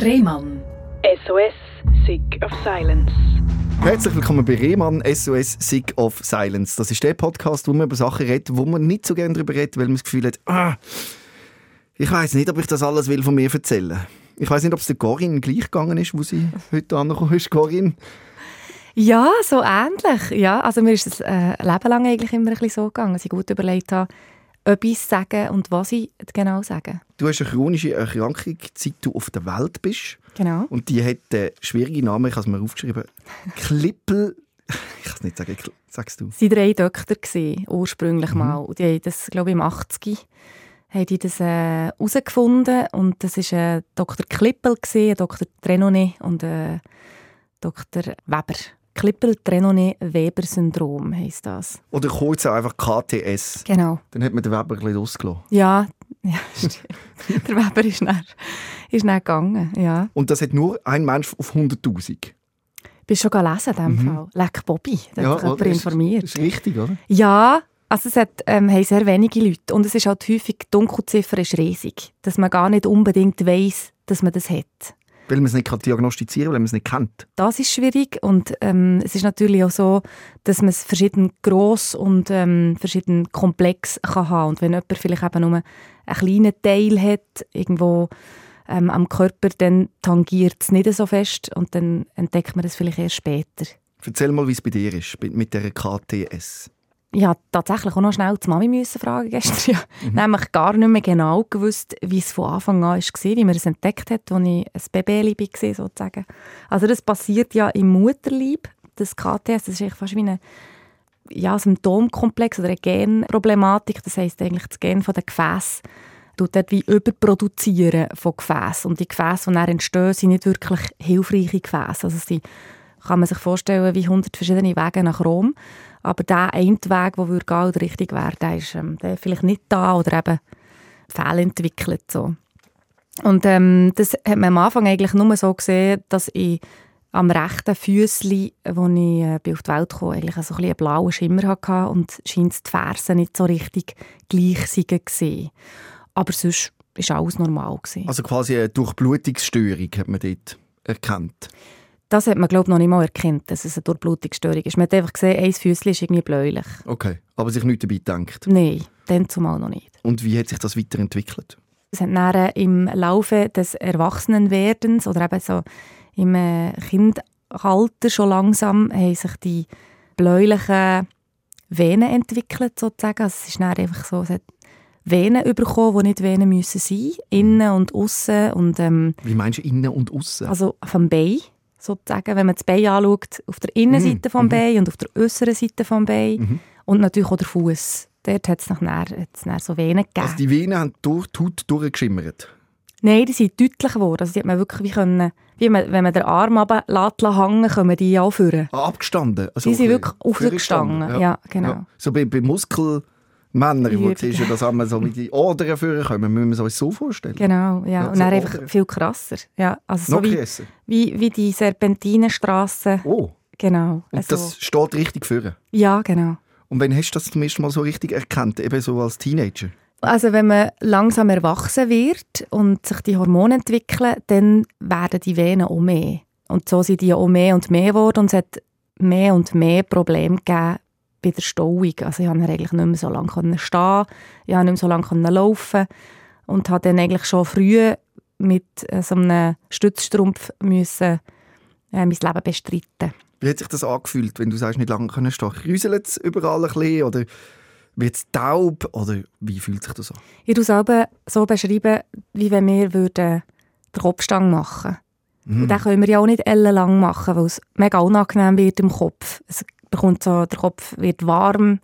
Rehmann. SOS, Sick of Silence. Herzlich willkommen bei Rehmann SOS Sick of Silence. Das ist der Podcast, wo man über Sachen redet, wo man nicht so gerne darüber redet, weil man das Gefühl hat, ah, ich weiß nicht, ob ich das alles will von mir erzählen. Ich weiß nicht, ob es der Corinne gleich gegangen ist, wo sie heute angekommen ist, Corinne. Ja, so ähnlich. Ja, also mir ist es äh, Leben lang eigentlich immer ein bisschen so gegangen, dass ich gut überlegt habe, etwas sagen und was ich genau sagen. Du hast eine chronische Erkrankung, seit du auf der Welt bist. Genau. Und die hat einen schwierigen Namen, ich habe es mir aufgeschrieben. Klippel... Ich kann es nicht sagen, sagst du. Sie waren drei Doktor, gewesen, ursprünglich mhm. mal. Die haben das, glaube ich, im 80 haben die das herausgefunden. Äh, und das war äh, Dr. Klippel, gewesen, Dr. Trenonet und äh, Dr. Weber. Klippel-Trenonet-Weber-Syndrom heisst das. Oder kurz einfach KTS. Genau. Dann hat man den Weber ein bisschen ausgelassen. Ja, ja der Weber ist dann, ist dann gegangen, ja. Und das hat nur ein Mensch auf 100'000? Bist du schon gelesen in diesem mhm. Fall? Leck Bobby, da ja, hat sich jemand informiert. Das ist richtig, oder? Ja, also es hat, ähm, haben sehr wenige Leute und es ist halt häufig, die Dunkelziffer ist riesig, dass man gar nicht unbedingt weiß, dass man das hat. Weil man es nicht diagnostizieren kann, weil man es nicht kennt. Das ist schwierig und ähm, es ist natürlich auch so, dass man es verschieden gross und ähm, verschieden komplex kann haben und wenn jemand vielleicht eben nur einen kleinen Teil hat, irgendwo ähm, am Körper, dann tangiert es nicht so fest und dann entdeckt man es vielleicht erst später. Erzähl mal, wie es bei dir ist, mit der KTS ja tatsächlich auch noch schnell die Mami müssen fragen gestern. Ja. Mhm. Nämlich gar nicht mehr genau gewusst, wie es von Anfang an war, wie man es entdeckt hat, als ich ein Baby war, sozusagen. Also das passiert ja im Mutterleib, das KTS, das ist eigentlich fast wie ein ja, Symptomkomplex oder eine Genproblematik. Das heisst eigentlich das Gen von den Gefäßen tut dort wie überproduzieren von Gefäßen. Und die Gefäße, die dann entstehen, sind nicht wirklich hilfreiche Gefäße. Also sie kann man sich vorstellen wie 100 verschiedene Wege nach Rom. Aber der eine Weg, der würde gehen oder richtig wäre, ist ähm, der vielleicht nicht da oder eben fehlentwickelt. So. Und ähm, das hat man am Anfang eigentlich nur so gesehen, dass ich am rechten Füßli, als ich äh, auf die Welt kam, eigentlich so ein einen blauen Schimmer hatte und scheint die Fersen nicht so richtig gleich waren. Aber sonst war alles normal. Gewesen. Also quasi eine Durchblutungsstörung hat man dort erkannt? Das hat man, glaube ich, noch nicht mal erkannt, dass es eine Durchblutungsstörung ist. Man hat einfach gesehen, ein Füßchen ist irgendwie bläulich. Okay, aber sich nichts dabei gedacht? Nein, dann zumal noch nicht. Und wie hat sich das weiterentwickelt? Es hat dann im Laufe des Erwachsenenwerdens oder eben so im äh, Kindalter schon langsam haben sich die bläulichen Venen entwickelt, sozusagen. Also es ist dann einfach so, es hat Venen bekommen, die nicht Venen müssen sein, innen und außen und ähm, Wie meinst du innen und außen? Also vom Bein sozusagen, wenn man das Bein anschaut, auf der Innenseite mhm. vom Bein und auf der äußeren Seite vom Bein mhm. und natürlich auch der Fuß. Dort hat es nachher, so Venen gegeben. Also die Venen haben durch die Haut durchgeschimmert? Nein, die sind deutlich geworden. Also die hat man wirklich wie können, wie man, wenn man den Arm runterlässt, hängen, können die auch führen. Ah, abgestanden? Also die sind wirklich aufgestanden, ja. ja, genau. Ja. So bei, bei Muskel... Männer, du siehst, dass einmal so wie die Odern führen können, müssen wir uns so vorstellen. Genau, ja. ja und dann einfach viel krasser. Ja, also Noch so krasser? Wie, wie, wie die Serpentinenstraße. Oh. Genau. Und also, das steht richtig führen? Ja, genau. Und wann hast du das zum ersten Mal so richtig erkannt, eben so als Teenager? Also wenn man langsam erwachsen wird und sich die Hormone entwickeln, dann werden die Venen auch mehr. Und so sind die auch mehr und mehr geworden und es hat mehr und mehr Probleme gegeben bei der Stauung. Also ich konnte eigentlich nicht mehr so lange stehen, ich konnte nicht mehr so lange laufen und habe dann eigentlich schon früh mit äh, so einem Stützstrumpf müssen, äh, mein Leben bestreiten. Wie hat sich das angefühlt, wenn du sagst, nicht lange können stehen? Rüselt es überall ein bisschen oder wird es taub oder wie fühlt sich das an? Ich würde es selber so beschreiben, wie wenn wir würden den Kopfstang machen würden. Mm. Und den können wir ja auch nicht ellenlang machen, weil es mega unangenehm wird im Kopf. Es bekommt so, der Kopf wird warm.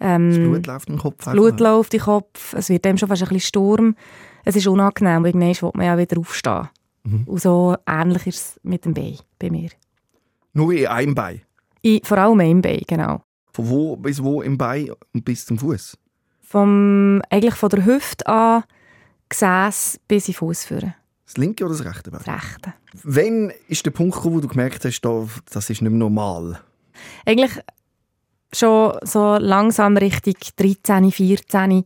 Ähm, das Blut läuft im Kopf. Das Blut läuft im Kopf. Es wird dem schon fast ein bisschen Sturm. Es ist unangenehm, weil irgendwann will man ja wieder aufstehen. Mhm. Und so ähnlich ist es mit dem Bein bei mir. Nur in einem Bein? In, vor allem in einem Bein, genau. Von wo bis wo im Bein und bis zum Fuß? Vom eigentlich von der Hüfte an, Gesäß bis in Fuß führen. Das linke oder das rechte Bein? Das rechte. Wann ist der Punkt gekommen, wo du gemerkt hast, das ist nicht mehr normal? Eigentlich schon so langsam Richtung 13, 14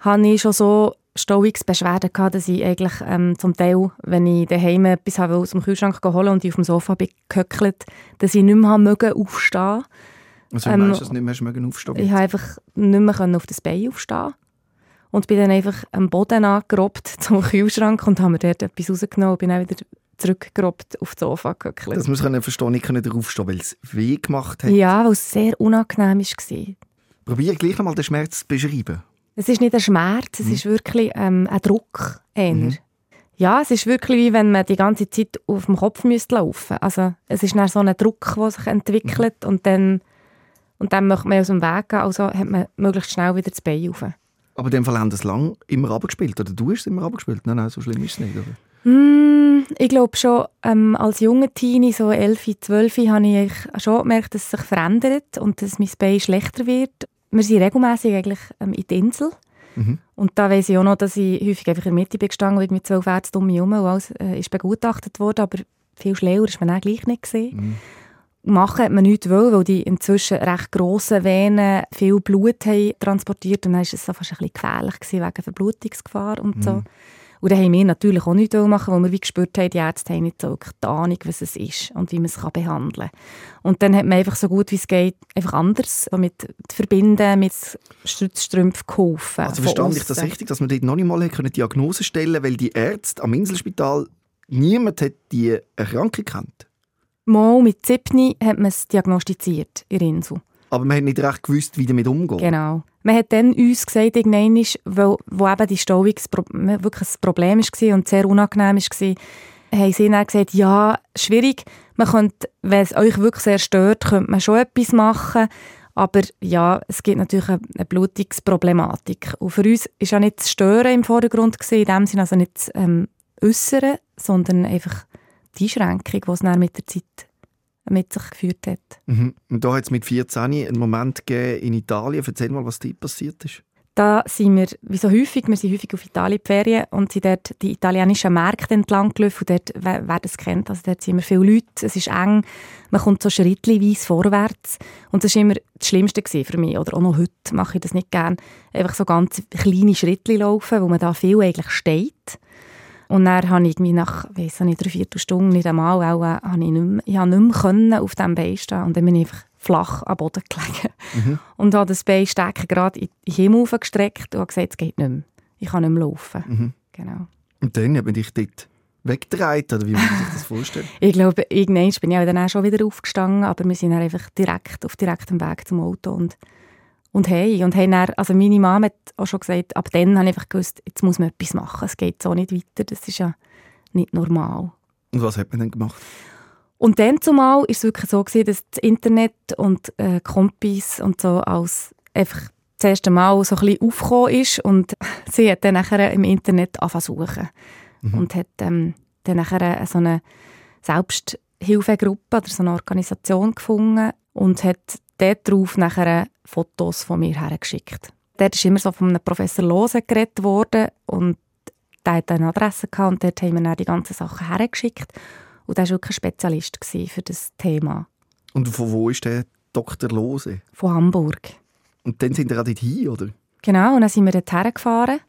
habe ich schon so Stauungsbeschwerden gehabt, dass ich eigentlich ähm, zum Teil, wenn ich daheim etwas habe, aus dem Kühlschrank holen und ich auf dem Sofa bin gehöckelt, dass ich nicht mehr mögen aufstehen. Also Ähm, ähm, weißt, dass du nicht mehr schmecken aufstehen Ich konnte einfach nicht mehr auf das Bein aufstehen und bin dann einfach am Boden angerobbt zum Kühlschrank und habe mir dort etwas rausgenommen und bin dann wieder zurückgerobbt auf das Sofa gehöckelt. Das muss man verstehen, nicht können aufstehen, weil es weh gemacht hat. Ja, weil es sehr unangenehm war. Probier gleich noch mal den Schmerz zu beschreiben. Es ist nicht ein Schmerz, es ist wirklich ähm, ein Druck. Eher. Ja, es ist wirklich wie wenn man die ganze Zeit auf dem Kopf müsste laufen Also es ist dann so ein Druck, der sich entwickelt und dann, und dann möchte man aus dem Weg gehen, also hat man möglichst schnell wieder das Bein rauf. Aber in dem Fall haben das lang immer abgespielt. Oder du hast es immer abgespielt? Nein, nein, so schlimm ist es nicht. Oder? Mm, ich glaube schon, ähm, als junge Teenie, so 11, 12, habe ich schon gemerkt, dass es sich verändert und dass mein Bein schlechter wird. Wir sind regelmässig eigentlich ähm, in der Insel. Mhm. Und da weiss ich auch noch, dass ich häufig einfach in der Mitte bin gestanden und mit zwölf Ärzten um mich herum und alles äh, ist begutachtet worden, aber viel schlauer ist man dann gleich nicht gesehen. Machen hat man nichts wollen, weil die inzwischen recht grossen Venen viel Blut haben transportiert und dann war es so fast ein bisschen gefährlich gewesen, wegen Verblutungsgefahr und so. Und dann haben wir natürlich auch nichts machen, weil wir wie gespürt haben, die Ärzte haben nicht so wirklich die Ahnung, was es ist und wie man es kann behandeln kann. Und dann hat man einfach so gut wie es geht, einfach anders so mit verbinden, mit Stützstrümpfen geholfen. Also verstand ich das richtig, dass man dort noch nicht mal können Diagnose stellen weil die Ärzte am Inselspital niemand hat die Erkrankung kennt. Mal mit Zipni hat man es diagnostiziert in Insel. Aber man hat nicht recht gewusst, wie damit umgehen. Genau. Man hat dann uns gesagt, irgendwann, weil, wo eben die Stauung wirklich ein Problem war und sehr unangenehm war, haben sie dann gesagt, ja, schwierig, man könnte, wenn es euch wirklich sehr stört, könnte man schon etwas machen, aber ja, es gibt natürlich eine, Blutungsproblematik. Und für uns ist ja nicht das Stören im Vordergrund gewesen, in dem Sinne also nicht das ähm, Äußere, sondern einfach die Einschränkung, die es dann mit der Zeit mit sich geführt hat. Mhm. Und da hat es mit 14 einen Moment gegeben in Italien. Erzähl mal, was dort passiert ist. Da sind wir, wie so häufig, wir sind häufig auf Italien die Ferien und sind dort die italienischen Märkte entlang gelaufen und dort, wer, wer das kennt, also dort sind wir viele Leute, es ist eng, man kommt so schrittweise vorwärts und das war immer das Schlimmste für mich, oder auch noch heute mache ich das nicht gern, einfach so ganz kleine Schritte laufen, wo man da viel eigentlich steht. Und dann habe ich irgendwie nach, weiss nicht, drei, vier Stunden nicht einmal, auch, äh, habe ich, nicht mehr, ich habe nicht mehr können auf diesem Bein stehen und dann bin ich einfach flach am Boden gelegen und habe das Bein stecken gerade in den Himmel gestreckt und habe gesagt, es geht nicht mehr. Ich kann nicht mehr laufen. Genau. Und dann hat man dich dort weggedreht, oder wie muss man sich das vorstellen? Ich glaube, irgendwann bin ich dann auch schon wieder aufgestanden, aber wir sind dann einfach direkt auf direktem Weg zum Auto und, und hey und haben dann, also meine Mama hat auch schon gesagt, ab dann habe ich einfach gewusst, jetzt muss man etwas machen, es geht so nicht weiter, das ist ja nicht normal. Und was hat man dann gemacht? Und dann zumal war es wirklich so, gewesen, dass das Internet und äh, Kompis und so als einfach das erste Mal so ein bisschen aufgekommen ist. Und sie hat dann nachher im Internet angefangen zu suchen. Und hat ähm, dann nachher so eine Selbsthilfegruppe oder so eine Organisation gefunden und hat dort drauf nachher Fotos von mir hergeschickt. Dort ist immer so von einem Professor Lose geredet worden und der hat eine Adresse gehabt und dort haben wir dann die ganzen Sachen hergeschickt und er war wirklich ein Spezialist für das Thema. Und von wo ist der Dr. Lose? Von Hamburg. Und dann sind wir dort hin, oder? Genau, und dann sind wir dort hergefahren.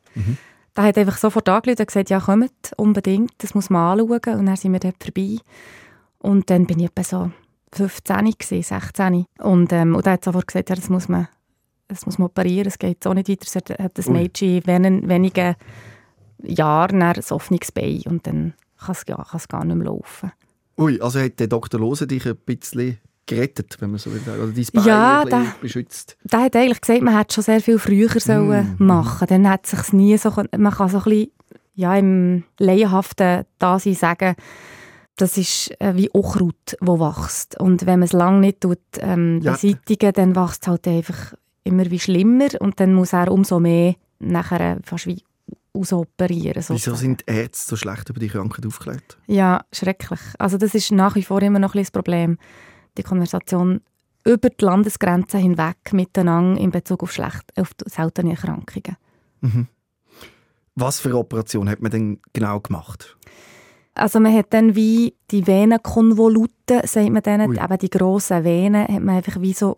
Da hat einfach sofort angerufen und gesagt, ja, kommt unbedingt, das muss man anschauen. Und dann sind wir dort vorbei. Und dann bin ich etwa so 15, gewesen, 16. Und, ähm, und er hat sofort gesagt, ja, das muss man, das muss man operieren, es geht so nicht weiter. Es hat, hat das. Mädchen in wenigen, Jahren ein offenes Bein und dann kann es, ja, gar nicht mehr laufen. Ui, also hat der Dr. Lose dich ein bisschen gerettet, wenn man so will sagen. Oder dein Bein Ja, da- beschützt. Der hat eigentlich gesagt, man hätte schon sehr viel früher sollen machen Dann hat sich nie so, man kann so ein bisschen, ja, im laienhaften Dasein sagen, das ist äh, wie Unkraut, das wächst. Und wenn man es lange nicht tut, ähm, Ja. beseitigen, dann wächst es halt einfach immer wie schlimmer und dann muss er umso mehr nachher fast wie ausoperieren. Wieso sozusagen. sind die Ärzte so schlecht über die Krankheit aufgeklärt? Ja, schrecklich. Also das ist nach wie vor immer noch ein das Problem. Die Konversation über die Landesgrenzen hinweg miteinander in Bezug auf, schlecht, auf seltene Erkrankungen. Was für eine Operation hat man denn genau gemacht? Also man hat dann wie die Venenkonvoluten, sagt man denen, Ui. eben die grossen Venen, hat man einfach wie so,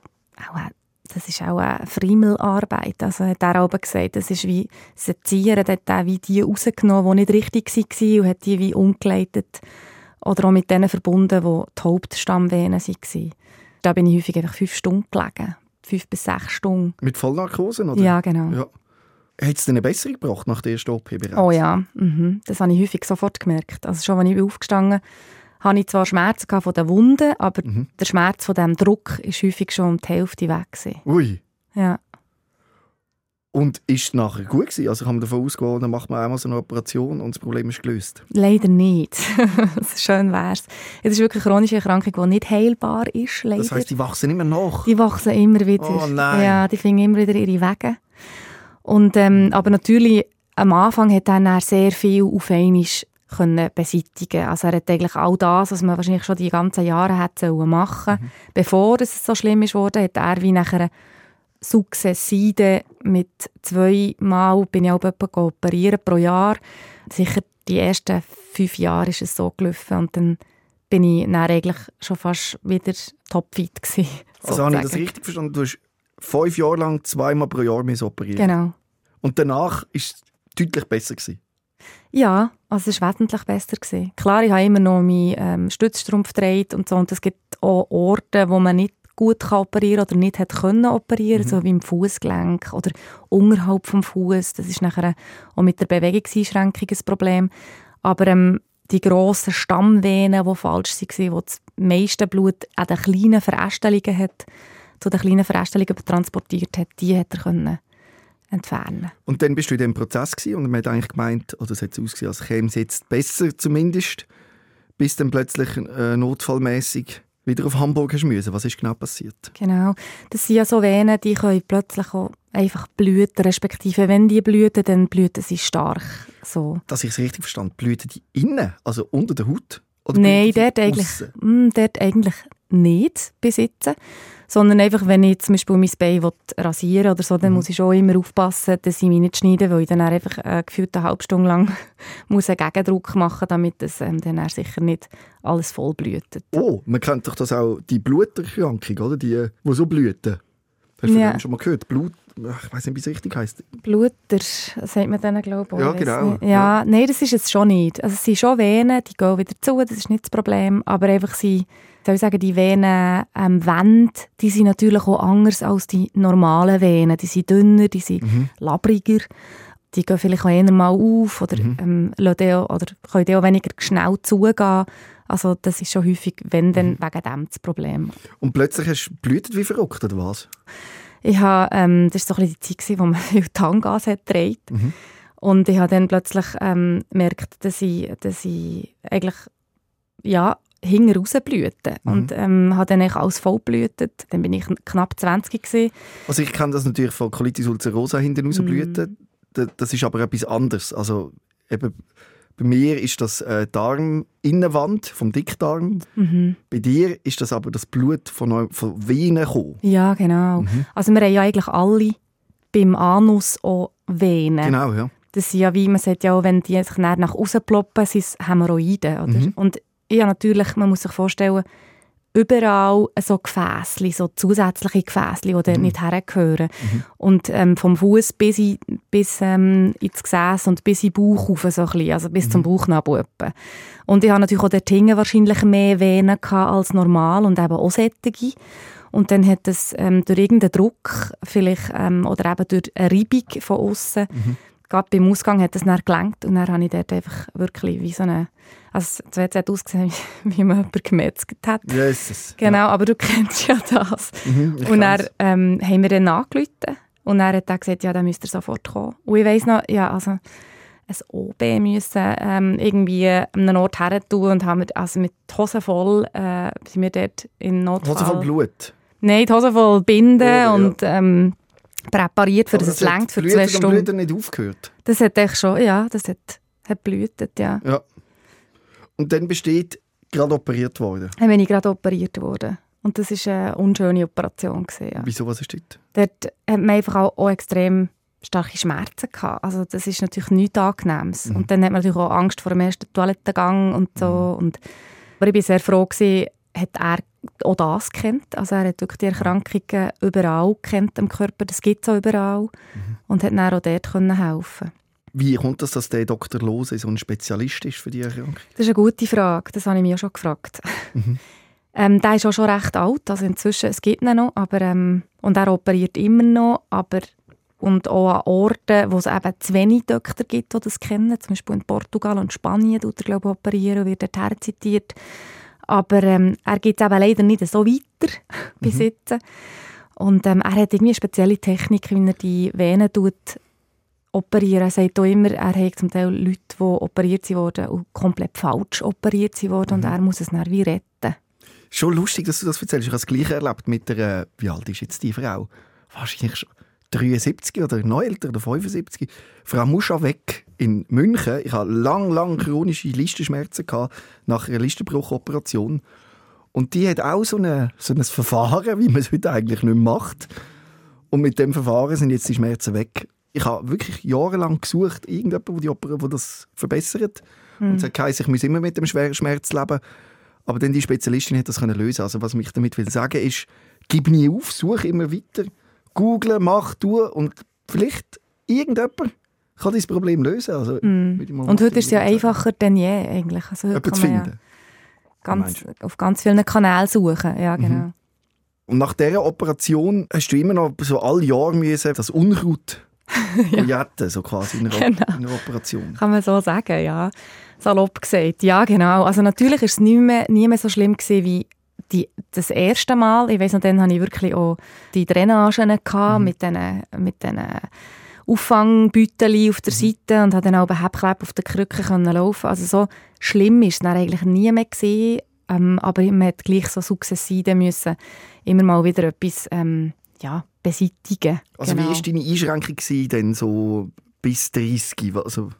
das ist auch eine Friemelarbeit. Also hat er auch gesagt, das ist wie Sezieren, hat er wie die rausgenommen, die nicht richtig waren und hat die wie umgeleitet oder auch mit denen verbunden, die die Hauptstammvenen waren. Da bin ich häufig einfach fünf Stunden gelegen. Fünf bis sechs Stunden. Mit Vollnarkose, oder? Ja, genau. Ja. Hat es eine Besserung gebracht nach der ersten OP bereits? Oh ja, mhm. das habe ich häufig sofort gemerkt. Also schon, als ich aufgestanden bin, hatte ich zwar Schmerzen von den Wunden, aber Mhm. der Schmerz von dem Druck ist häufig schon um die Hälfte weg. Gewesen. Ui. Ja. Und ist es nachher gut gewesen? Also kann man davon ausgehen, dann macht man einmal so eine Operation und das Problem ist gelöst. Leider nicht. Schön wär's. Es ist wirklich eine chronische Erkrankung, die nicht heilbar ist, leider. Das heisst, die wachsen immer nach. die wachsen immer wieder. Oh nein. Ja, die finden immer wieder ihre Wege. Und, ähm, aber natürlich, am Anfang hat er sehr viel auf einmal können beseitigen. Also er hat eigentlich all das, was man wahrscheinlich schon die ganzen Jahre hätte machen Mhm. Bevor es so schlimm ist worden, hat er wie nachher sukzessive mit zweimal bin ich auch operieren pro Jahr. Sicher die ersten fünf Jahre ist es so gelaufen und dann bin ich dann eigentlich schon fast wieder topfit gewesen. Also habe ich das richtig verstanden? Du hast fünf Jahre lang zweimal pro Jahr operieren. Genau. Und danach ist es deutlich besser gewesen. Ja, also es war wesentlich besser. Gewesen. Klar, ich habe immer noch meinen ähm, Stützstrumpf gedreht und so. Und es gibt auch Orte, wo man nicht gut kann operieren oder nicht hat können operieren, so wie im Fußgelenk oder unterhalb vom Fuß. Das ist nachher auch mit der Bewegungseinschränkung ein Problem. Aber ähm, die grossen Stammvenen, die falsch waren, wo das meiste Blut an den kleinen Verästelungen hat, zu den kleinen Verästelungen transportiert hat, die hat er können entfernen. Und dann bist du in diesem Prozess gewesen und man hat eigentlich gemeint, oder es hat ausgesehen, als käme es jetzt besser zumindest, bis dann plötzlich äh, notfallmäßig wieder auf Hamburg hast müssen. Was ist genau passiert? Genau. Das sind ja so Venen, die können plötzlich auch einfach blüten, respektive wenn die blüten, dann blüten sie stark. So. Dass ich es richtig verstanden blüten die innen, also unter der Haut? Oder Nein, dort eigentlich, aussen? mm, dort eigentlich nicht besitzen. Sondern einfach, wenn ich zum Beispiel mein Bein will rasieren oder so, dann muss ich schon immer aufpassen, dass ich mich nicht schneide, weil ich dann einfach äh, gefühlt eine halbe Stunde lang muss einen Gegendruck machen muss, damit es ähm, dann sicher nicht alles voll blühtet. Oh, man kennt doch das auch, die Bluterkrankung, oder? Die, die so blüten. Hast du Ja. schon mal gehört? Blut, ich weiß nicht, wie es richtig heisst. Bluter, sagt man denen, glaube ich. Ja, genau, ja. Ja, nein, das ist es schon nicht. Also es sind schon Venen, die gehen wieder zu, das ist nicht das Problem. Aber einfach sie, soll ich sagen, die Venen ähm, die sind natürlich auch anders als die normalen Venen. Die sind dünner, die sind Mhm. labriger. Die gehen vielleicht auch eher mal auf oder, Mhm. ähm, auch, oder können auch weniger schnell zugehen. Also das ist schon häufig, wenn dann Mhm. wegen dem das Problem. Und plötzlich hast du blutet wie verrückt, oder was? Ich habe, ähm, das war so ein bisschen die Zeit, wo man viel Tangas hat gedreht. Mhm. Und ich habe dann plötzlich ähm, gemerkt, dass ich, dass ich eigentlich ja, hinten raus blühte. Mhm. Und ähm, habe dann eigentlich alles voll blühtet. Dann bin ich knapp 20 gewesen. Also ich kenne das natürlich von Colitis ulcerosa hinten raus Mhm. Das ist aber etwas anderes. Also eben, bei mir ist das äh, Darminnenwand vom Dickdarm. Mhm. Bei dir ist das aber das Blut von, von Venen gekommen. Ja, genau. Mhm. Also wir haben ja eigentlich alle beim Anus auch Venen. Genau, ja. Das sind ja, wie man sagt, ja auch, wenn die sich nach außen ploppen, sind es Hämorrhoiden. Oder? Mhm. Und ja, natürlich, man muss sich vorstellen, überall so Gefäßchen, so zusätzliche Gefäßchen, die Mhm. nicht hergehören. Und ähm, vom Fuß bis, in, bis ähm, ins Gesäß und bis in den Bauch rauf, so ein bisschen, also bis Mhm. zum Bauchnabel etwa. Und ich hatte natürlich auch dort hinten wahrscheinlich mehr Venen als normal und eben auch sättige. Und dann hat es ähm, durch irgendeinen Druck vielleicht, ähm, oder eben durch eine Reibung von außen, gerade beim Ausgang hat es dann gelenkt und dann habe ich dort einfach wirklich wie so eine, also es hat ausgesehen, wie man jemanden gemetzelt hat. Jesus. Genau, aber du kennst ja das. Mhm, und dann ähm, haben wir ihn angerufen und dann hat er gesagt, ja, dann müsst ihr sofort kommen. Und ich weiss noch, ja, also ein OB müssen ähm, irgendwie an einem Ort her tun und haben wir, also mit Hosen voll äh, sind wir dort in Notfall. Hose voll Blut. Nein, die Hosen voll binden Oh, ja. und ähm, präpariert, für Aber dass es hat längt für zwei und Stunden. Blutet nicht aufgehört. Das hat echt schon, ja, das hat, hat blühtet, ja. Ja. Und dann besteht gerade operiert worden. Dann bin ich gerade operiert worden. Und das war eine unschöne Operation. Gewesen, ja. Wieso, was ist dort? Dort hat man einfach auch, auch extrem starke Schmerzen gehabt. Also das ist natürlich nichts Angenehmes. Mhm. Und dann hat man natürlich auch Angst vor dem ersten Toilettengang und so. Und, aber ich war sehr froh, gewesen, hat er auch das kennt. Also er hat wirklich die Erkrankungen überall kennt im Körper, das gibt es auch überall mhm. und hat dann auch dort können helfen Wie kommt das, dass der Dr. Lose so ein Spezialist ist für die Erkrankung? Das ist eine gute Frage, das habe ich mir auch schon gefragt. Mhm. Ähm, der ist auch schon recht alt, also inzwischen, es gibt ihn noch, aber, ähm, und er operiert immer noch, aber und auch an Orten, wo es eben zu wenig Doktor gibt, die das kennen, zum Beispiel in Portugal und Spanien tut er, glaube ich, operieren, wird dort zitiert. Aber ähm, er geht eben leider nicht so weiter bis mhm. jetzt. Und ähm, er hat irgendwie eine spezielle Technik, wie er die Venen tut, operieren. Er sagt auch immer, er hat zum Teil Leute, die operiert wurden und komplett falsch operiert wurden mhm. und er muss es dann wie retten. Schon lustig, dass du das erzählst. Ich habe das Gleiche erlebt mit der, wie alt ist jetzt die Frau? Wahrscheinlich schon 73 oder noch älter oder 75. Frau Muscha weg in München. Ich hatte lang, lang chronische Listenschmerzen nach einer Listenbruchoperation. Und die hat auch so, eine, so ein Verfahren, wie man es heute eigentlich nicht mehr macht. Und mit dem Verfahren sind jetzt die Schmerzen weg. Ich habe wirklich jahrelang gesucht, irgendjemanden, der das verbessert. Mhm. Und es hat geheißen, ich muss immer mit dem Schmerz leben. Aber dann die Spezialistin hat das können lösen. Also was ich damit will sagen ist, gib nie auf, suche immer weiter, google, mach, tu und vielleicht irgendjemand kann dieses Problem lösen. Also, mm. Und heute ist es ja einfacher denn je eigentlich. Also heute man finden. Ja ganz, auf ganz vielen Kanälen suchen. Ja, mhm. genau. Mhm. Und nach dieser Operation hast du immer noch so alle Jahre müssen das Unkraut ja. so quasi in einer, genau. in einer Operation. Kann man so sagen, ja salopp gesagt. Ja, genau. Also natürlich war es nie mehr, nie mehr so schlimm gewesen wie die, das erste Mal. Ich weiß noch, dann hatte ich wirklich auch die Drainagen mhm. mit diesen mit den Auffangbüteli auf der mhm. Seite und habe dann auch Hebkleb auf den Krücken können laufen. Also so schlimm ist es dann eigentlich nie mehr gewesen. Ähm, aber man hat gleich so sukzessive müssen immer mal wieder etwas ähm, ja, beseitigen. Also genau. wie war deine Einschränkung denn so bis 30? Also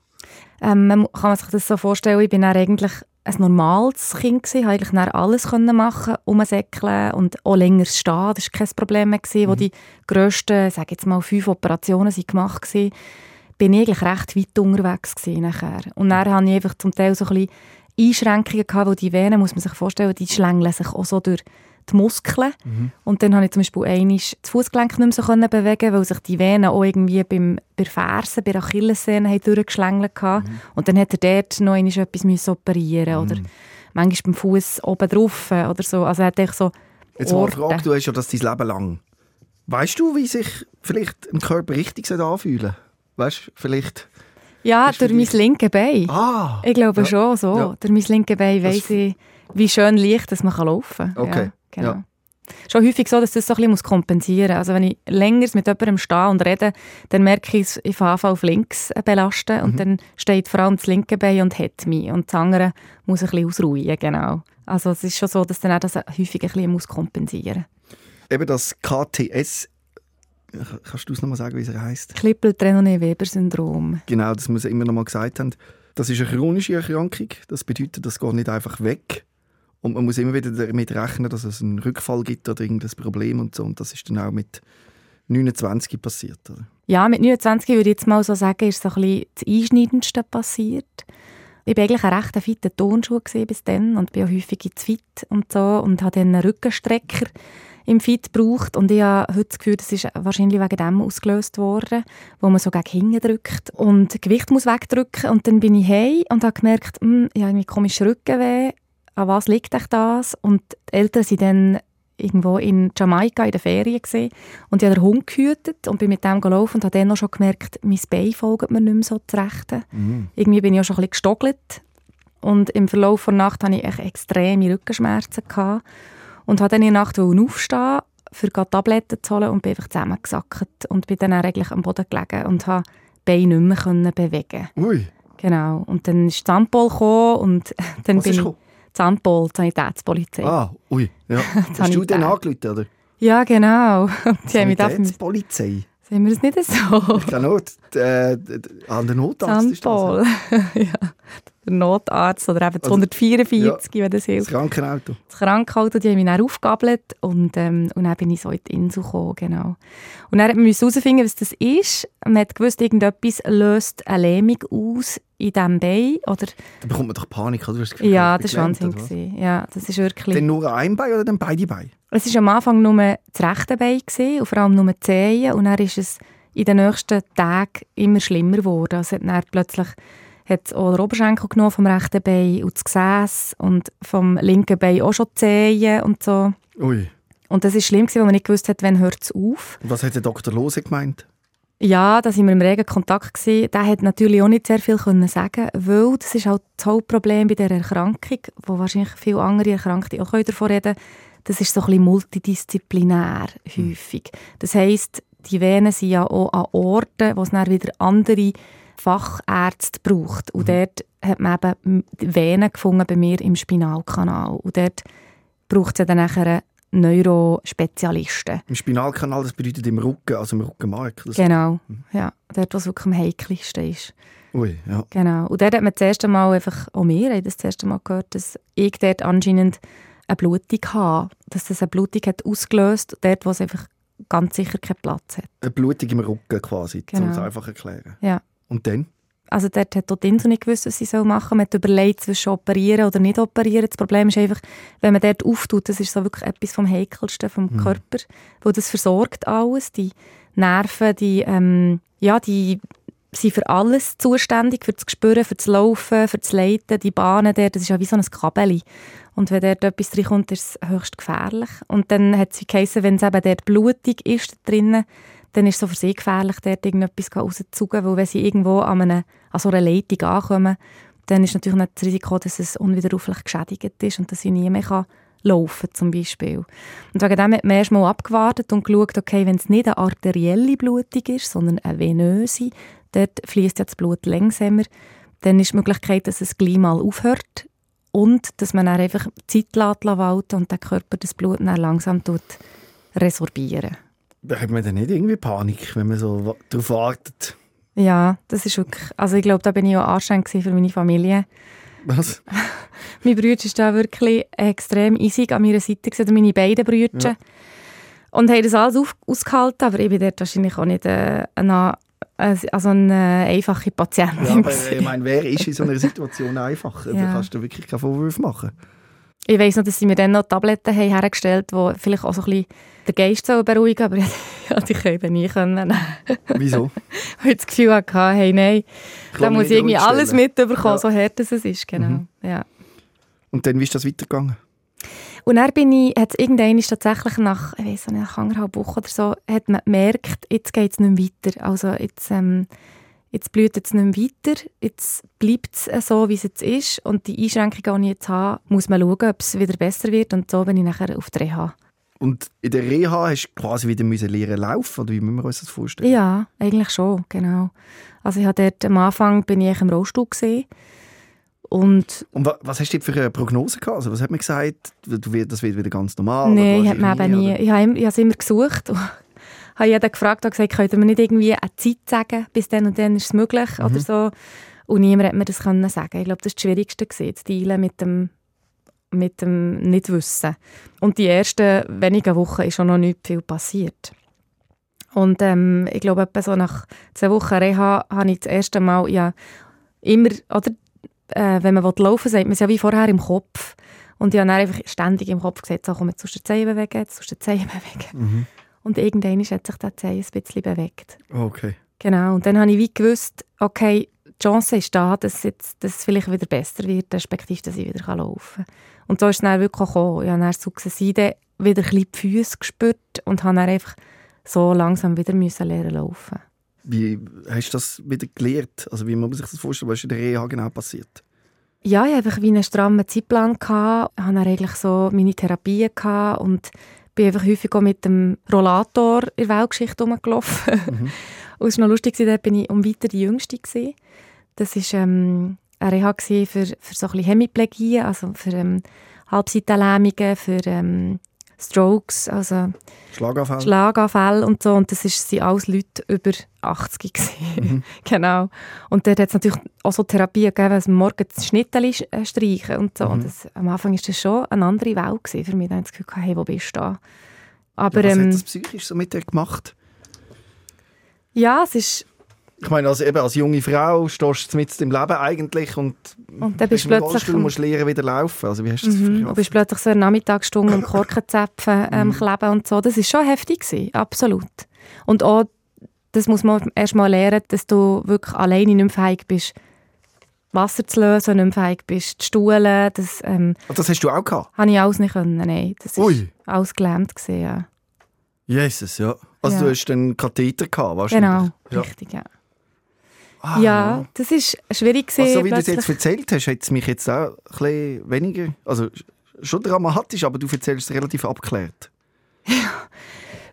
ähm, man kann sich das so vorstellen, ich bin dann eigentlich ein normales Kind gewesen, habe eigentlich dann alles können machen, umsäckeln und auch länger stehen, das war kein Problem mehr gewesen, mhm. wo die grössten, sage jetzt mal fünf Operationen sind gemacht waren, bin ich eigentlich recht weit unterwegs gewesen nachher. Und dann hatte ich einfach zum Teil so ein bisschen Einschränkungen gehabt, wo die Venen, muss man sich vorstellen, die schlängeln sich auch so durch die Muskeln. Mhm. Und dann konnte ich zum Beispiel einmal das Fußgelenk nicht mehr so bewegen, weil sich die Venen auch irgendwie beim, bei Fersen, bei der Achillessehne durchgeschlängelt haben. Mhm. Und dann hat er dort noch einmal etwas operieren mhm. oder manchmal beim Fuß oben drauf oder so. Also er hat so Jetzt mal eine Frage, du hast ja das dein Leben lang. Weißt du, wie sich vielleicht ein Körper richtig anfühlen Weißt du, vielleicht... Ja, durch mein linkes Bein. Ah, ich glaube ja. schon so. Ja. Durch mein linkes Bein weiss ich, wie schön leicht dass man laufen kann. Okay. Ja. Genau. Ja. Schon häufig so, dass das so ein bisschen kompensieren muss. Also wenn ich länger mit jemandem stehe und rede, dann merke ich, ich fange auf links belasten und mhm. dann steht vor allem das linke Bein und hat mich und das andere muss ein bisschen ausruhen, genau. Also es ist schon so, dass dann auch das häufig ein bisschen muss kompensieren muss. Eben das KTS Kannst du es nochmal sagen, wie es heißt? Klippel-Trenonet-Weber-Syndrom. Genau, das muss ich immer noch mal gesagt haben. Das ist eine chronische Erkrankung. Das bedeutet, das geht nicht einfach weg. Und man muss immer wieder damit rechnen, dass es einen Rückfall gibt oder irgendein Problem und so. Und das ist dann auch mit 29 passiert, oder? Ja, mit 29 würde ich jetzt mal so sagen, ist so ein bisschen das Einschneidendste passiert. Ich war eigentlich ein recht fitter Tonschuh bis dann und bin auch häufig ins Fit und so und habe dann einen Rückenstrecker im Fit gebraucht und ich habe heute das Gefühl, das ist wahrscheinlich wegen dem ausgelöst worden, wo man so gegen hinten drückt und Gewicht muss wegdrücken und dann bin ich heim und habe gemerkt, hm, ich habe irgendwie komisch Rückenweh an was liegt euch das? Und die Eltern sind dann irgendwo in Jamaika in der Ferien gesehen und ich habe den Hund gehütet und bin mit dem gelaufen und habe dann auch schon gemerkt, mein Bein folgt mir nicht mehr so zurecht. Mhm. Irgendwie bin ich auch schon ein bisschen gestockelt und im Verlauf der Nacht hatte ich echt extreme Rückenschmerzen gehabt und habe dann in der Nacht aufstehen für Tabletten zu holen und bin einfach zusammengesackt und bin dann eigentlich am Boden gelegen und habe die Beine nicht mehr bewegen. Ui. Genau. Und dann ist die Ampel gekommen und dann Was bin ich... Gekommen? Die Sanitätspolizei. Ah, ui. Ja. Hast du den angerufen, oder? Ja, genau. Die Sanitätspolizei? Sehen wir es nicht so? Ich kann nur äh, an den Notarzt. Sandpol. ja. der Notarzt oder eben das 144, ja, wenn das Das hilft. Krankenauto. Das Krankenauto, die haben mich dann aufgegabelt und, ähm, und dann bin ich so in die Insel gekommen, genau. Und dann hat man herausfinden, was das ist. Man hat gewusst, irgendetwas löst eine Lähmung aus in diesem Bein, oder? Da bekommt man doch Panik, oder? Das Gefühl, Ja, das war Wahnsinn. Ja, das ist wirklich... Dann nur ein Bein oder dann beide Beine? Es war am Anfang nur das rechte Bein gewesen, und vor allem nur die Zehen. Und dann ist es in den nächsten Tagen immer schlimmer geworden. Also hat dann plötzlich hat auch den Oberschenkel genommen vom rechten Bein und das Gesäß und vom linken Bein auch schon Zehen und so. Ui. Und das war schlimm, gewesen, weil man nicht gewusst hat, wann hört es auf. Und was hat der Dr. Lose gemeint? Ja, da sind wir im regen Kontakt gewesen. Der hat natürlich auch nicht sehr viel können sagen, weil das ist halt das Hauptproblem bei dieser Erkrankung, wo wahrscheinlich viele andere Erkrankte auch davon reden können. Das ist so ein bisschen multidisziplinär häufig. Das heisst, die Venen sind ja auch an Orten, wo es dann wieder andere Fachärzte braucht. Und dort hat man eben Venen gefunden bei mir im Spinalkanal. Und dort braucht es ja dann nachher einen Neurospezialisten. Im Spinalkanal, das bedeutet im Rücken, also im Rückenmark. Genau, ja. Dort, wo es wirklich am heikelsten ist. Ui, ja. Genau. Und dort hat man das erste Mal einfach, auch wir haben das, das erste Mal gehört, dass ich dort anscheinend eine Blutung habe. Dass das eine Blutung hat ausgelöst, dort, wo es einfach ganz sicher keinen Platz hat. Eine Blutung im Rücken quasi, um Genau. es einfach zu erklären. Ja. Und dann? Also dort hat auch die Insel nicht gewusst, was sie soll machen soll. Man hat überlegt, zwischen operieren oder nicht operieren. Das Problem ist einfach, wenn man dort auftut, das ist so wirklich etwas vom Heikelsten vom Körper, wo das versorgt alles. Die Nerven, die, ähm, ja, die sind für alles zuständig, für das Spüren, für das Laufen, für das Leiten, die Bahnen dort, das ist ja wie so ein Kabel. Und wenn dort etwas reinkommt, ist es höchst gefährlich. Und dann hat es geheißen, wenn es eben dort blutig ist drinnen, dann ist es so für sie gefährlich, dort irgendetwas rauszuzugen, weil wenn sie irgendwo an, einer, an so einer Leitung ankommen, dann ist natürlich nicht das Risiko, dass es unwiderruflich geschädigt ist und dass sie nie mehr kann laufen zum Beispiel. Und wegen dem hat man erst mal abgewartet und geschaut, okay, wenn es nicht eine arterielle Blutung ist, sondern eine venöse, dort fließt ja das Blut langsamer, dann ist die Möglichkeit, dass es gleich mal aufhört und dass man dann einfach Zeit lässt und der Körper das Blut dann langsam tut resorbieren. Da hat man dann nicht irgendwie Panik, wenn man so darauf wartet? Ja, das ist wirklich, also ich glaube, da bin ich auch anstrengend für meine Familie. Was? Mein Bruder war da wirklich extrem easy an meiner Seite, gewesen, meine beiden Brüder. Ja. Und haben das alles auf, ausgehalten, aber ich bin dort wahrscheinlich auch nicht äh, eine, also eine einfache Ja, Patientin. aber gewesen. ich meine, wer ist in so einer Situation einfacher? Da Ja. kannst du wirklich keine Vorwürfe machen. Ich weiss noch, dass sie mir dann noch Tabletten haben hergestellt haben, die vielleicht auch so ein bisschen den Geist beruhigen aber die können dann nie können. Wieso? Weil ich das Gefühl hatte, hey, nein, da muss ich irgendwie alles mitbekommen, Ja. so hart es ist. Genau. Mhm. Ja. Und dann, wie ist das weitergegangen? Und dann bin ich, hat es irgendwann tatsächlich nach, ich weiss nicht, nach anderthalb Wochen oder so, hat man gemerkt, jetzt geht es nicht mehr weiter. Also jetzt, ähm, jetzt blüht es nicht mehr weiter, jetzt bleibt es so, wie es jetzt ist. Und die Einschränkungen, die ich jetzt habe, muss man schauen, ob es wieder besser wird. Und so bin ich nachher auf die Reha. Und in der Reha hast du quasi wieder müssen lernen laufen, oder wie müssen wir uns das vorstellen? Ja, eigentlich schon, genau. Also ich habe dort, am Anfang bin ich im Rollstuhl gesehen. Und Und wa was hast du für eine Prognose gehabt? Also was hat man gesagt? Du, das wird wieder ganz normal? Nein, ich habe es immer gesucht. Habe jeden gefragt und gesagt, könnt ihr mir nicht irgendwie eine Zeit sagen, bis dann und dann ist es möglich Mhm. oder so. Und niemand hat mir das können sagen. Ich glaube, das war das Schwierigste, gewesen, zu dealen mit dem, mit dem Nichtwissen. Und die ersten wenigen Wochen ist schon noch nicht viel passiert. Und ähm, ich glaube, etwa so nach zwei Wochen Reha habe ich das erste Mal ja immer, oder, äh, wenn man laufen will, sagt man es ja wie vorher im Kopf. Und ich habe dann einfach ständig im Kopf gesagt, so, komm, jetzt musst du die Zehen bewegen, jetzt musst du die Zehen bewegen. Mhm. Und irgendwann hat sich der Zehen ein bisschen bewegt. Okay. Genau, und dann habe ich wie gewusst, okay, die Chance ist da, dass, jetzt, dass es vielleicht wieder besser wird, respektive, dass ich wieder laufen kann. Und so ist es dann wirklich gekommen. Ich habe dann sukzessive wieder ein bisschen die Füße gespürt und habe dann einfach so langsam wieder müssen lernen laufen. Wie hast du das wieder gelernt? Also wie muss man sich das vorstellen? Was ist in der Reha genau passiert? Ja, ich hatte einfach wie einen strammen Zeitplan. Gehabt. Ich hatte eigentlich so meine Therapien gehabt und bin einfach häufig auch mit dem Rollator in der Weltgeschichte rumgelaufen. Mhm. Und es war noch lustig, dort bin ich um weiter die Jüngste. Gewesen. Das war ähm, eine Reha für, für so ein bisschen Hemiplegie, also für ähm, Halbseitenlähmungen, für ähm, Strokes, also Schlaganfall. Schlaganfälle und so. Und das ist, sind alles Leute über 80 gewesen. Mhm. genau. Und dort hat es natürlich auch so Therapien gegeben, dass man morgens das Schnitteli sch- äh, streichen und so. Mhm. Und das, am Anfang war das schon eine andere Welt für mich. Da habe ich das Gefühl, hey, wo bist du da? Aber ja, was ähm, hat das psychisch so mit dir gemacht? ja, es ist... Ich meine, also eben als junge Frau stehst du mit im Leben eigentlich und, Und dann bist du plötzlich... Rollstuhl, musst lernen, wieder laufen. Also wie hast du das Mhm. Du bist plötzlich so eine Nachmittagsstunde am Korkenzäpfen ähm, Mhm. kleben und so. Das ist schon heftig gewesen, absolut. Und auch, das muss man erst mal lernen, dass du wirklich alleine nicht mehr fähig bist, Wasser zu lösen, nicht mehr fähig bist, zu stuhlen. Das ähm, Ah, Das hast du auch gehabt? habe ich alles nicht können, nein. Das ist Ui. alles gelähmt gewesen, ja. Jesus, ja. Also Ja. du hast einen Katheter gehabt, wahrscheinlich? Genau, Ja. richtig, ja. Ah, Ja, das ist schwierig gewesen. Also, so wie du es jetzt erzählt hast, hat es mich jetzt auch ein bisschen weniger, also schon dramatisch, aber du erzählst es relativ abgeklärt.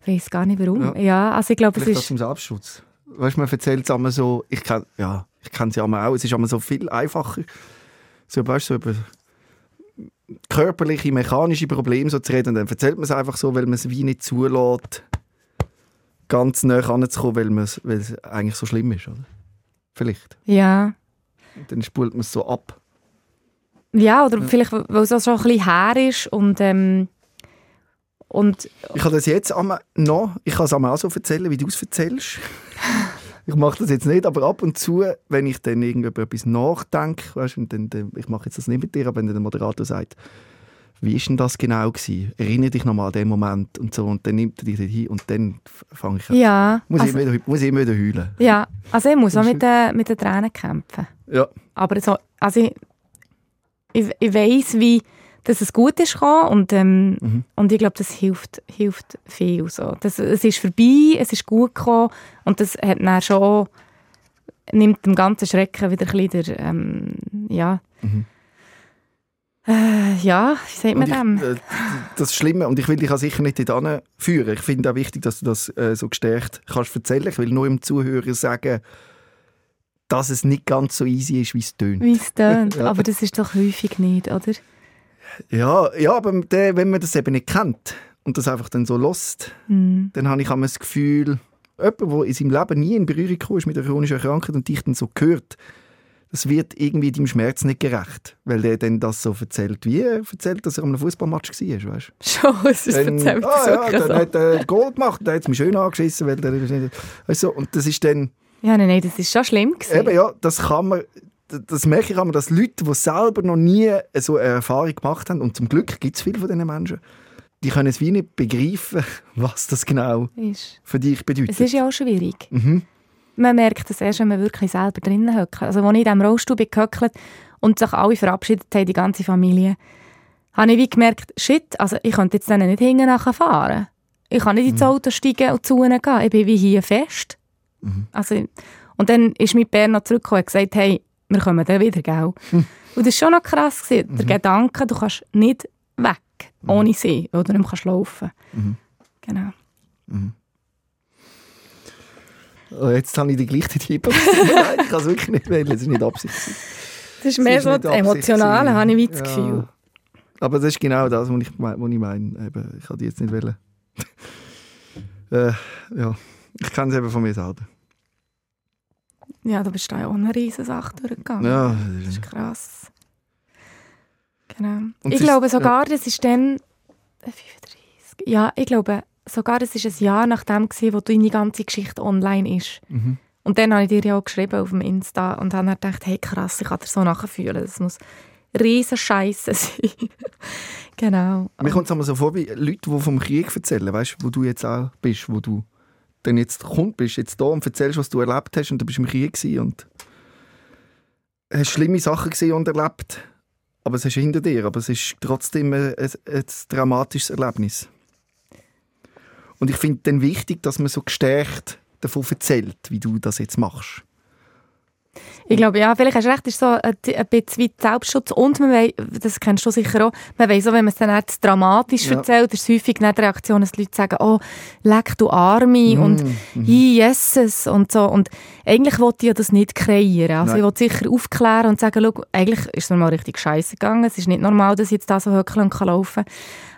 Ich weiß gar nicht warum. Ja. Ja, also ich glaube, es ist... dem Selbstschutz. Weißt du, man erzählt es einmal so, ich kenne ja, ich kenne es ja auch, es ist einmal so viel einfacher, so, weißt so über körperliche, mechanische Probleme so zu reden und dann erzählt man es einfach so, weil man es wie nicht zulässt, ganz nah ranzukommen, weil, weil es eigentlich so schlimm ist, oder? Vielleicht. Ja. Und dann spult man es so ab. Ja, oder vielleicht, weil es auch schon ein bisschen her ist und... Ähm, und Ich kann das jetzt einmal noch, ich kann es einmal auch so erzählen, wie du es erzählst. ich mache das jetzt nicht, aber ab und zu, wenn ich dann irgendwie über etwas nachdenke, weißt, und dann, dann, ich mache jetzt das nicht mit dir, aber wenn dann der Moderator sagt, wie ist denn das genau gewesen? Erinnere dich nochmal an den Moment und so, und dann nimmt er dich hin und dann fange ich an. ja, Muss, also, ich immer, muss ich immer wieder heulen. ja, also ich muss auch mit den, mit den Tränen kämpfen. Ja. Aber so, also ich, ich, ich weiss, wie dass es gut ist gekommen und, ähm, Mhm. und ich glaube, das hilft, hilft viel. So. Das, es ist vorbei, es ist gut gekommen und das hat dann schon, nimmt dem ganzen Schrecken wieder ein bisschen der, ähm, ja, Mhm. Äh, ja, wie sagt man dem? äh, das Schlimme, und ich will dich auch sicher nicht dorthin führen. Ich finde auch wichtig, dass du das äh, so gestärkt kannst erzählen. Ich will nur dem Zuhörer sagen, dass es nicht ganz so easy ist, wie es tönt. Wie es tönt. Ja. Aber das ist doch häufig nicht, oder? Ja, ja aber der, wenn man das eben nicht kennt und das einfach dann so lässt, Hm. dann habe ich immer das Gefühl, jemand, der in seinem Leben nie in Berührung gekommen ist mit einer chronischen Krankheit und dich dann so hört, das wird irgendwie deinem Schmerz nicht gerecht, weil der dann das so erzählt, wie er erzählt, dass er einem Fußballmatch war, weißt Schon, es ist Dann, erzählt ah, ja, wirklich dann so. hat er Goal gemacht, der hat es mir schön angeschissen, weil der, du, und das ist dann, Ja, nein, nein, das ist schon schlimm gewesen. eben ja, das kann man, das merke ich immer, dass Leute, die selber noch nie so eine Erfahrung gemacht haben, und zum Glück gibt es viele von diesen Menschen, die können es wie nicht begreifen, was das genau Ist. für dich bedeutet. Es ist ja auch schwierig. Mhm. Man merkt das erst, wenn man wirklich selber drinnen hockt. Also, als ich in diesem Rollstuhl bin gehöckelt und sich alle verabschiedet haben, die ganze Familie, habe ich wie gemerkt, shit, also ich könnte jetzt denen nicht hinten nachher fahren. Ich kann nicht ins Auto steigen und zu ihnen gehen. Ich bin wie hier fest. Also, und dann ist mein Bär noch zurückgekommen und gesagt, hey, wir kommen dann wieder, gell? Und das war schon noch krass. Gewesen. Der Gedanke, du kannst nicht weg ohne sie oder mehr kannst laufen. Genau. Oh, jetzt habe ich die gleiche Tipp. Nein, ich kann es wirklich nicht wählen, es ist nicht Absicht. Das ist mehr ist so das Emotionale, gewesen. habe ich das Ja. Gefühl. Aber das ist genau das, was ich, mein- was ich meine. Eben, ich kann die jetzt nicht wählen. äh, ja, ich kenne es eben von mir selber. Ja, du bist da ja auch eine riesen Sache durchgegangen. Ja, Das ist krass. Genau. Und ich glaube sogar, das ist dann äh, 35. Ja, ich glaube sogar, das ist ein Jahr nach dem gewesen, wo deine ganze Geschichte online ist. Mhm. Und dann habe ich dir ja auch geschrieben auf dem Insta und habe dann gedacht, hey krass, ich kann dir so nachfühlen. Das muss riesen Scheiße sein. genau. Mir kommt es so vor wie Leute, die vom Krieg erzählen, weißt du, wo du jetzt auch bist, wo du dann jetzt kommt, bist jetzt da und erzählst, was du erlebt hast und du bist im Krieg und hast schlimme Sachen gesehen und erlebt, aber es ist hinter dir, aber es ist trotzdem ein, ein, ein dramatisches Erlebnis. Und ich finde dann wichtig, dass man so gestärkt davon erzählt, wie du das jetzt machst. Ich glaube, ja, vielleicht hast du recht, ist so ein, ein bisschen wie Selbstschutz und man weiss, das kennst du sicher auch, man weiss auch, wenn man es dann nicht dramatisch Ja. erzählt, ist es häufig nicht die Reaktion, dass die Leute sagen, oh, leck du Arme Mm, und. «Hi, Jesus» und so. Und eigentlich wollte ich ja das nicht kreieren. Also Nein. ich wollte sicher aufklären und sagen, schau, eigentlich ist es mir mal richtig scheiße gegangen. Es ist nicht normal, dass ich jetzt da so höckle und kann laufen